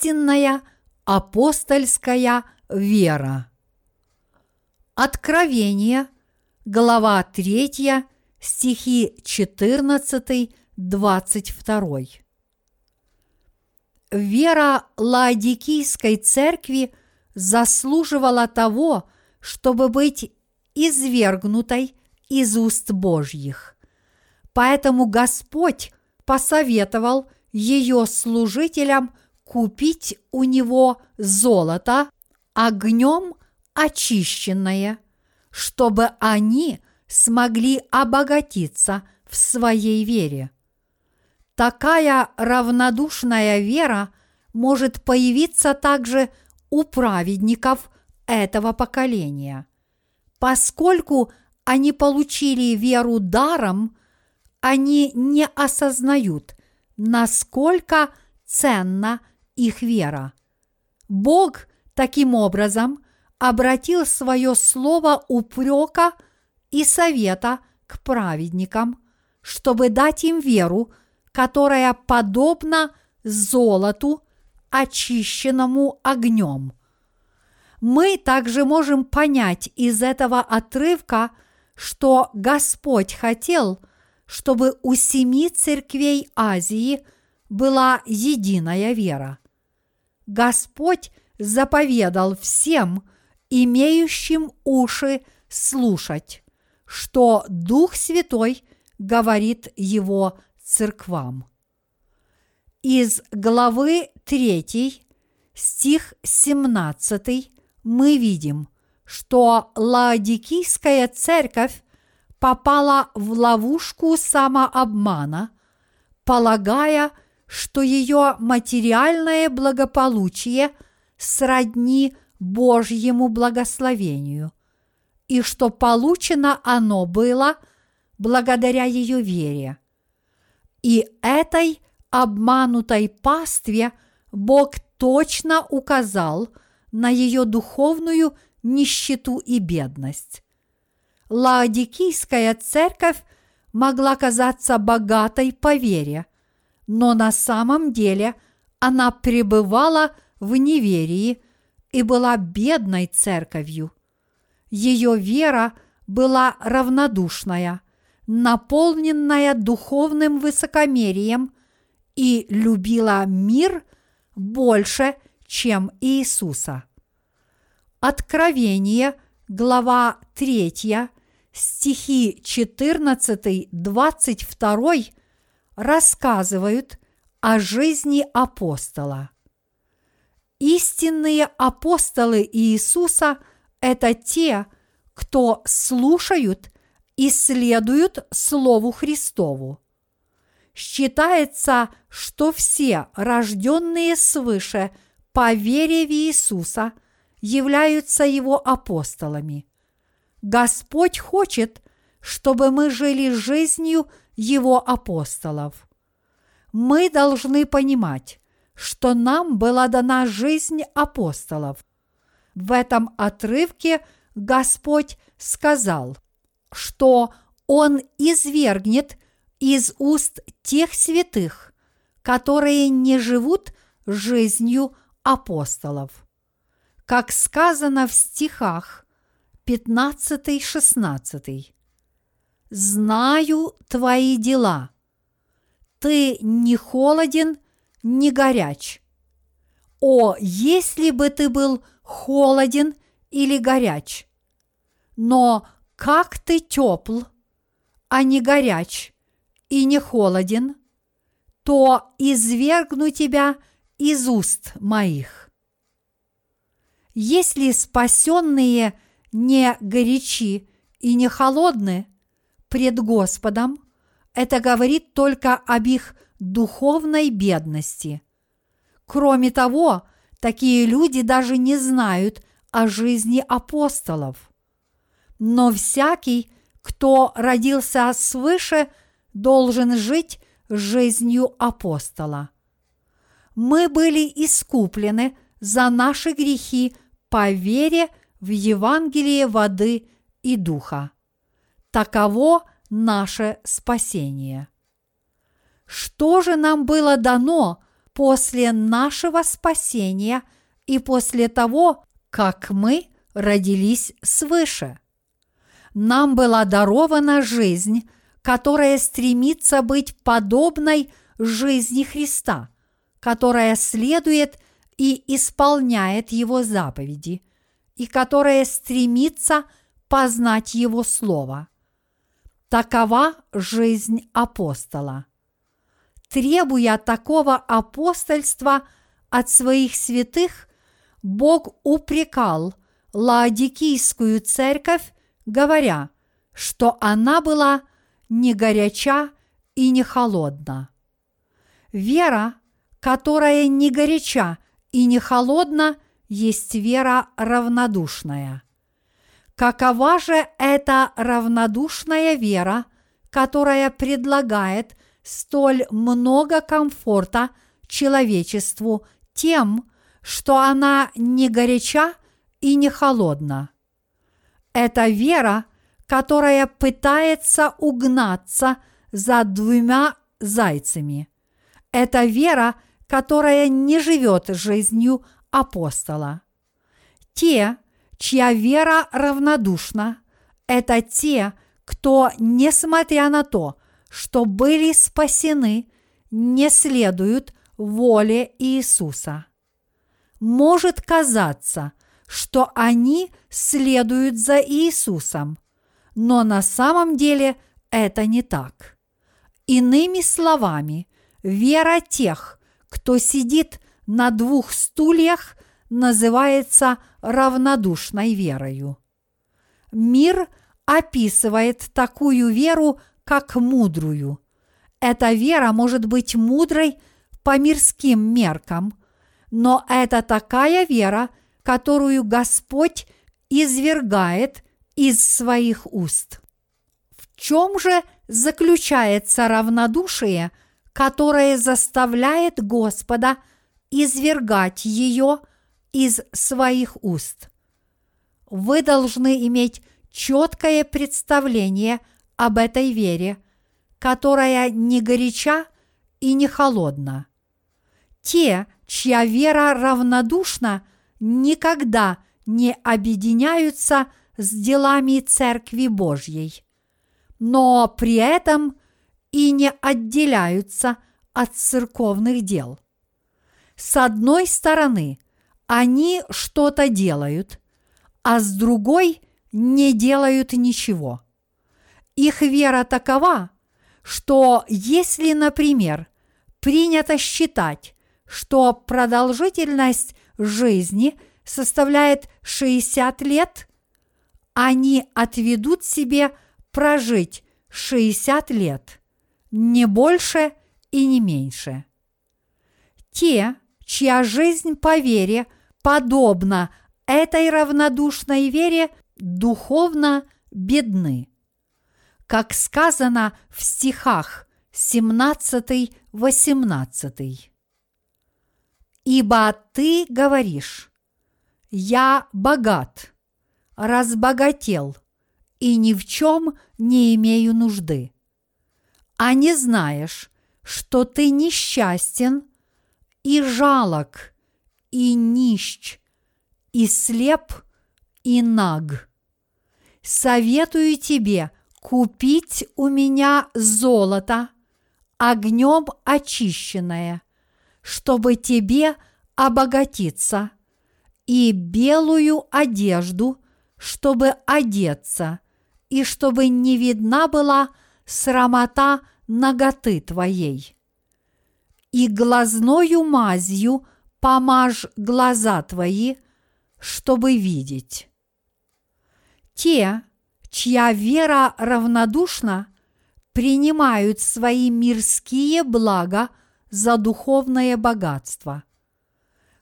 истинная апостольская вера. Откровение, глава 3, стихи 14-22. Вера Лаодикийской церкви заслуживала того, чтобы быть извергнутой из уст Божьих. Поэтому Господь посоветовал ее служителям купить у него золото огнем очищенное, чтобы они смогли обогатиться в своей вере. Такая равнодушная вера может появиться также у праведников этого поколения. Поскольку они получили веру даром, они не осознают, насколько ценна их вера. Бог таким образом обратил свое слово упрека и совета к праведникам, чтобы дать им веру, которая подобна золоту, очищенному огнем. Мы также можем понять из этого отрывка, что Господь хотел, чтобы у семи церквей Азии была единая вера. Господь заповедал всем, имеющим уши, слушать, что Дух Святой говорит его церквам. Из главы 3, стих 17 мы видим, что Лаодикийская церковь попала в ловушку самообмана, полагая, что ее материальное благополучие сродни Божьему благословению, и что получено оно было благодаря ее вере. И этой обманутой пастве Бог точно указал на ее духовную нищету и бедность. Лаодикийская церковь могла казаться богатой по вере, но на самом деле она пребывала в неверии и была бедной церковью. Ее вера была равнодушная, наполненная духовным высокомерием и любила мир больше, чем Иисуса. Откровение, глава 3, стихи 14-22 рассказывают о жизни апостола. Истинные апостолы Иисуса – это те, кто слушают и следуют Слову Христову. Считается, что все рожденные свыше по вере в Иисуса являются Его апостолами. Господь хочет, чтобы мы жили жизнью его апостолов. Мы должны понимать, что нам была дана жизнь апостолов. В этом отрывке Господь сказал, что Он извергнет из уст тех святых, которые не живут жизнью апостолов. Как сказано в стихах 15-16 знаю твои дела. Ты не холоден, не горяч. О, если бы ты был холоден или горяч! Но как ты тепл, а не горяч и не холоден, то извергну тебя из уст моих. Если спасенные не горячи и не холодны, пред Господом, это говорит только об их духовной бедности. Кроме того, такие люди даже не знают о жизни апостолов. Но всякий, кто родился свыше, должен жить жизнью апостола. Мы были искуплены за наши грехи по вере в Евангелие воды и духа. Таково наше спасение. Что же нам было дано после нашего спасения и после того, как мы родились свыше. Нам была дарована жизнь, которая стремится быть подобной жизни Христа, которая следует и исполняет Его заповеди, и которая стремится познать Его Слово. Такова жизнь апостола. Требуя такого апостольства от своих святых, Бог упрекал Лаодикийскую церковь, говоря, что она была не горяча и не холодна. Вера, которая не горяча и не холодна, есть вера равнодушная. Какова же эта равнодушная вера, которая предлагает столь много комфорта человечеству тем, что она не горяча и не холодна. Это вера, которая пытается угнаться за двумя зайцами. Это вера, которая не живет жизнью апостола. Те, чья вера равнодушна, это те, кто, несмотря на то, что были спасены, не следуют воле Иисуса. Может казаться, что они следуют за Иисусом, но на самом деле это не так. Иными словами, вера тех, кто сидит на двух стульях, называется равнодушной верою. Мир описывает такую веру как мудрую. Эта вера может быть мудрой по мирским меркам, но это такая вера, которую Господь извергает из своих уст. В чем же заключается равнодушие, которое заставляет Господа извергать ее из своих уст? Вы должны иметь четкое представление об этой вере, которая не горяча и не холодна. Те, чья вера равнодушна, никогда не объединяются с делами Церкви Божьей, но при этом и не отделяются от церковных дел. С одной стороны, они что-то делают, а с другой не делают ничего – их вера такова, что если, например, принято считать, что продолжительность жизни составляет 60 лет, они отведут себе прожить 60 лет, не больше и не меньше. Те, чья жизнь по вере подобна этой равнодушной вере, духовно бедны как сказано в стихах 17-18. «Ибо ты говоришь, я богат, разбогател и ни в чем не имею нужды, а не знаешь, что ты несчастен и жалок, и нищ, и слеп, и наг. Советую тебе – купить у меня золото, огнем очищенное, чтобы тебе обогатиться, и белую одежду, чтобы одеться, и чтобы не видна была срамота ноготы твоей. И глазною мазью помажь глаза твои, чтобы видеть. Те, чья вера равнодушна, принимают свои мирские блага за духовное богатство.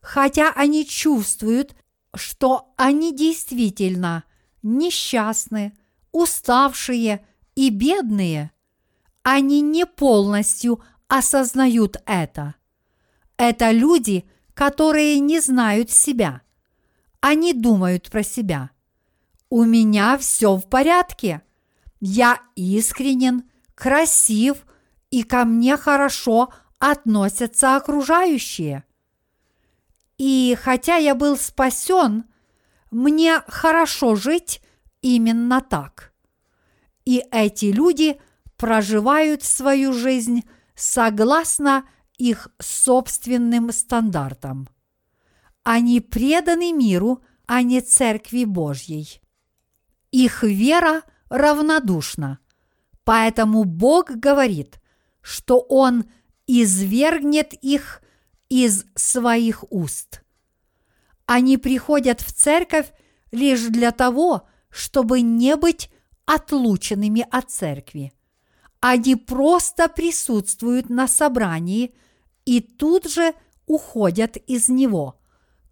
Хотя они чувствуют, что они действительно несчастны, уставшие и бедные, они не полностью осознают это. Это люди, которые не знают себя. Они думают про себя – у меня все в порядке. Я искренен, красив, и ко мне хорошо относятся окружающие. И хотя я был спасен, мне хорошо жить именно так. И эти люди проживают свою жизнь согласно их собственным стандартам. Они преданы миру, а не Церкви Божьей. Их вера равнодушна, поэтому Бог говорит, что Он извергнет их из своих уст. Они приходят в церковь лишь для того, чтобы не быть отлученными от церкви. Они просто присутствуют на собрании и тут же уходят из него,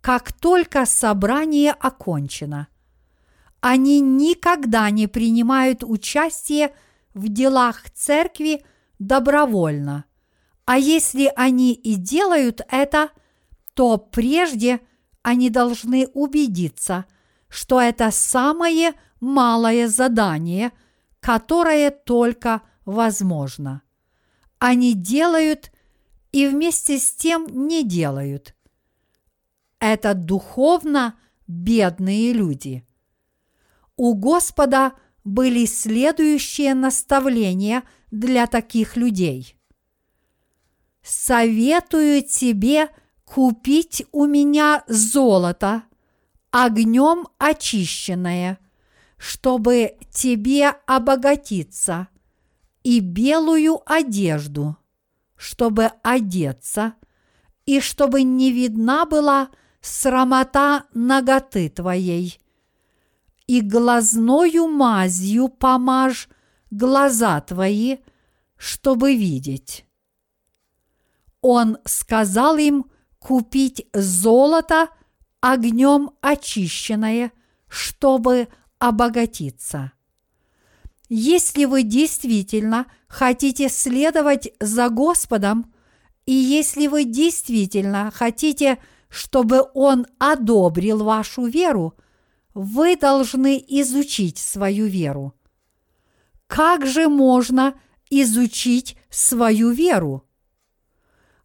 как только собрание окончено. Они никогда не принимают участие в делах церкви добровольно. А если они и делают это, то прежде они должны убедиться, что это самое малое задание, которое только возможно. Они делают и вместе с тем не делают. Это духовно бедные люди. У Господа были следующие наставления для таких людей. «Советую тебе купить у меня золото, огнем очищенное, чтобы тебе обогатиться, и белую одежду, чтобы одеться, и чтобы не видна была срамота ноготы твоей, и глазною мазью помажь глаза твои, чтобы видеть. Он сказал им купить золото огнем очищенное, чтобы обогатиться. Если вы действительно хотите следовать за Господом, и если вы действительно хотите, чтобы Он одобрил вашу веру, вы должны изучить свою веру. Как же можно изучить свою веру?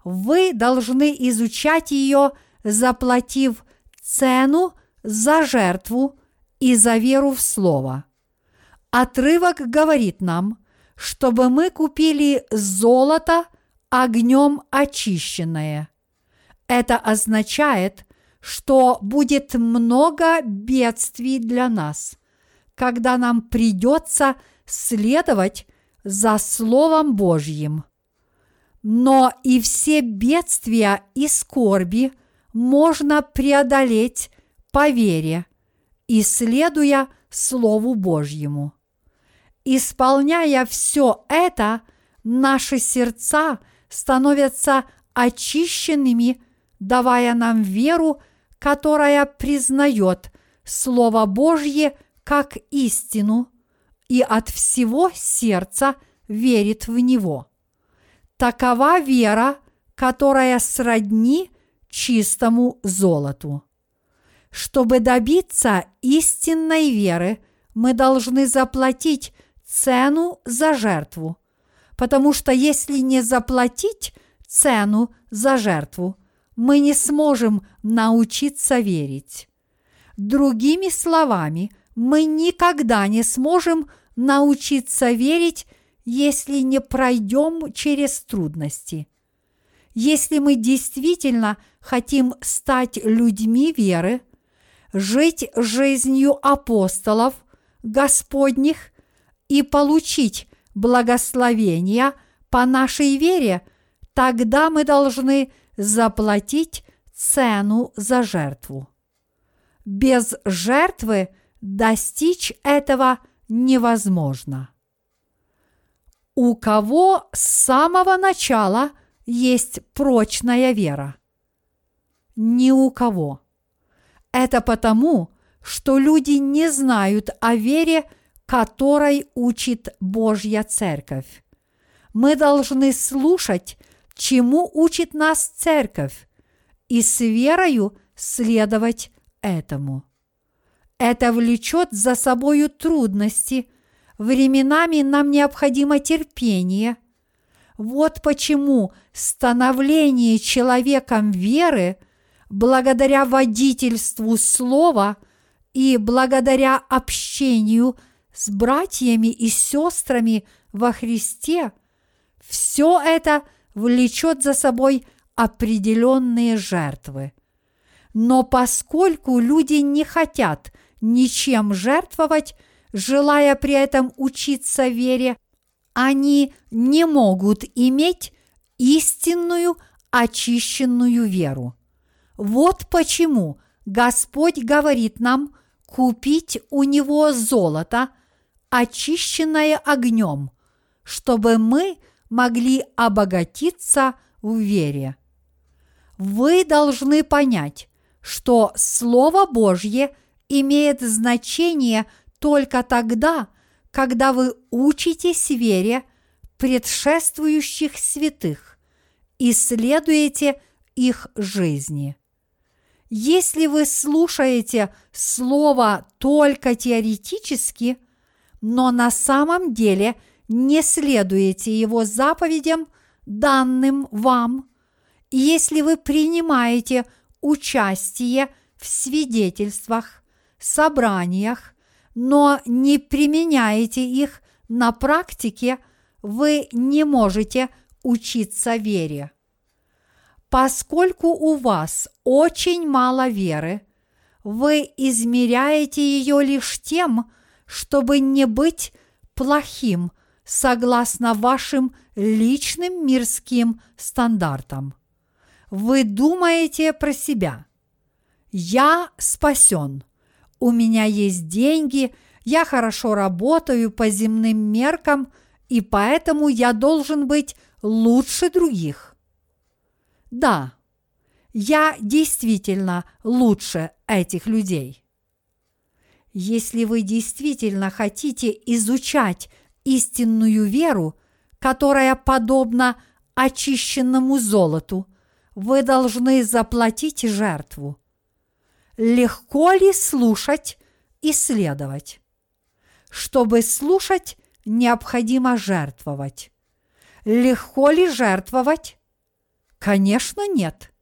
Вы должны изучать ее, заплатив цену за жертву и за веру в Слово. Отрывок говорит нам, чтобы мы купили золото огнем очищенное. Это означает, что будет много бедствий для нас, когда нам придется следовать за Словом Божьим. Но и все бедствия и скорби можно преодолеть по вере, исследуя Слову Божьему. Исполняя все это, наши сердца становятся очищенными, давая нам веру, которая признает Слово Божье как истину и от всего сердца верит в него. Такова вера, которая сродни чистому золоту. Чтобы добиться истинной веры, мы должны заплатить цену за жертву, потому что если не заплатить цену за жертву, мы не сможем научиться верить. Другими словами, мы никогда не сможем научиться верить если не пройдем через трудности. Если мы действительно хотим стать людьми веры, жить жизнью апостолов Господних и получить благословения по нашей вере, тогда мы должны заплатить цену за жертву. Без жертвы достичь этого невозможно. У кого с самого начала есть прочная вера? Ни у кого. Это потому, что люди не знают о вере, которой учит Божья Церковь. Мы должны слушать, чему учит нас Церковь, и с верою следовать этому. Это влечет за собою трудности – Временами нам необходимо терпение. Вот почему становление человеком веры, благодаря водительству слова и благодаря общению с братьями и сестрами во Христе, все это влечет за собой определенные жертвы. Но поскольку люди не хотят ничем жертвовать, желая при этом учиться вере, они не могут иметь истинную очищенную веру. Вот почему Господь говорит нам купить у Него золото, очищенное огнем, чтобы мы могли обогатиться в вере. Вы должны понять, что Слово Божье имеет значение только тогда, когда вы учитесь вере предшествующих святых и следуете их жизни. Если вы слушаете Слово только теоретически, но на самом деле не следуете его заповедям, данным вам, если вы принимаете участие в свидетельствах, собраниях, но не применяете их на практике, вы не можете учиться вере. Поскольку у вас очень мало веры, вы измеряете ее лишь тем, чтобы не быть плохим согласно вашим личным мирским стандартам. Вы думаете про себя. Я спасен. У меня есть деньги, я хорошо работаю по земным меркам, и поэтому я должен быть лучше других. Да, я действительно лучше этих людей. Если вы действительно хотите изучать истинную веру, которая подобна очищенному золоту, вы должны заплатить жертву. Легко ли слушать и следовать? Чтобы слушать, необходимо жертвовать. Легко ли жертвовать? Конечно, нет.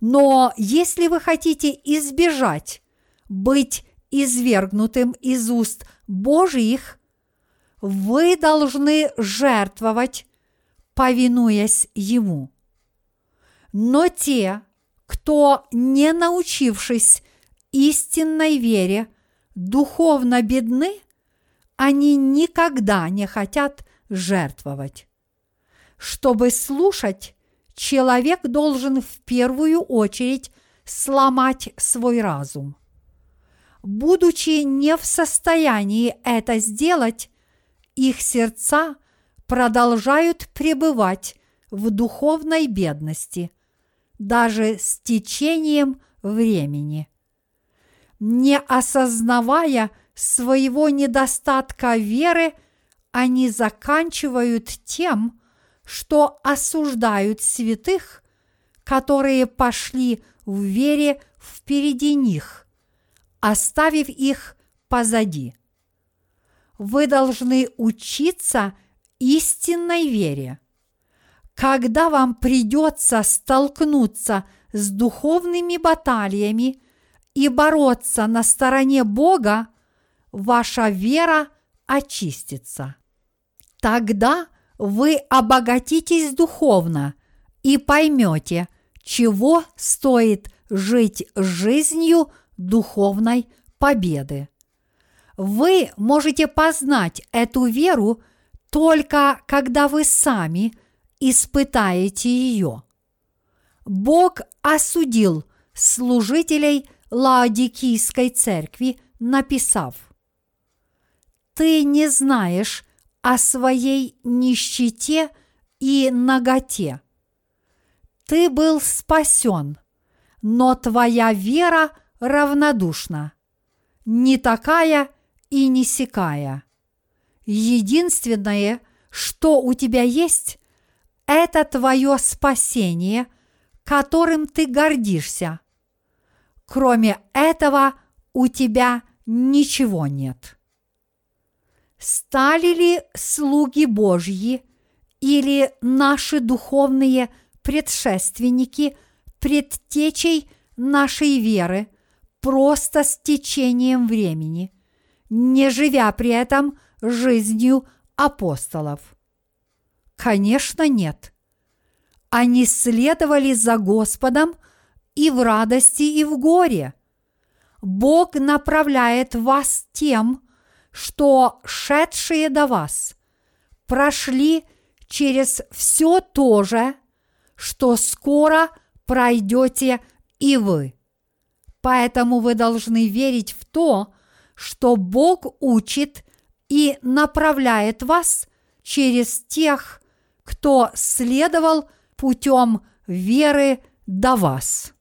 Но если вы хотите избежать быть извергнутым из уст Божьих, вы должны жертвовать, повинуясь Ему. Но те, кто, не научившись истинной вере, духовно бедны, они никогда не хотят жертвовать. Чтобы слушать, человек должен в первую очередь сломать свой разум. Будучи не в состоянии это сделать, их сердца продолжают пребывать в духовной бедности, даже с течением времени. Не осознавая своего недостатка веры, они заканчивают тем, что осуждают святых, которые пошли в вере впереди них, оставив их позади. Вы должны учиться истинной вере. Когда вам придется столкнуться с духовными баталиями и бороться на стороне Бога, ваша вера очистится. Тогда вы обогатитесь духовно и поймете, чего стоит жить жизнью духовной победы. Вы можете познать эту веру только когда вы сами испытаете ее. Бог осудил служителей Лаодикийской церкви, написав – ты не знаешь о своей нищете и наготе. Ты был спасен, но твоя вера равнодушна, не такая и не сякая. Единственное, что у тебя есть, это твое спасение, которым ты гордишься. Кроме этого у тебя ничего нет стали ли слуги Божьи или наши духовные предшественники предтечей нашей веры просто с течением времени, не живя при этом жизнью апостолов? Конечно, нет. Они следовали за Господом и в радости, и в горе. Бог направляет вас тем, что шедшие до вас прошли через все то же, что скоро пройдете и вы. Поэтому вы должны верить в то, что Бог учит и направляет вас через тех, кто следовал путем веры до вас.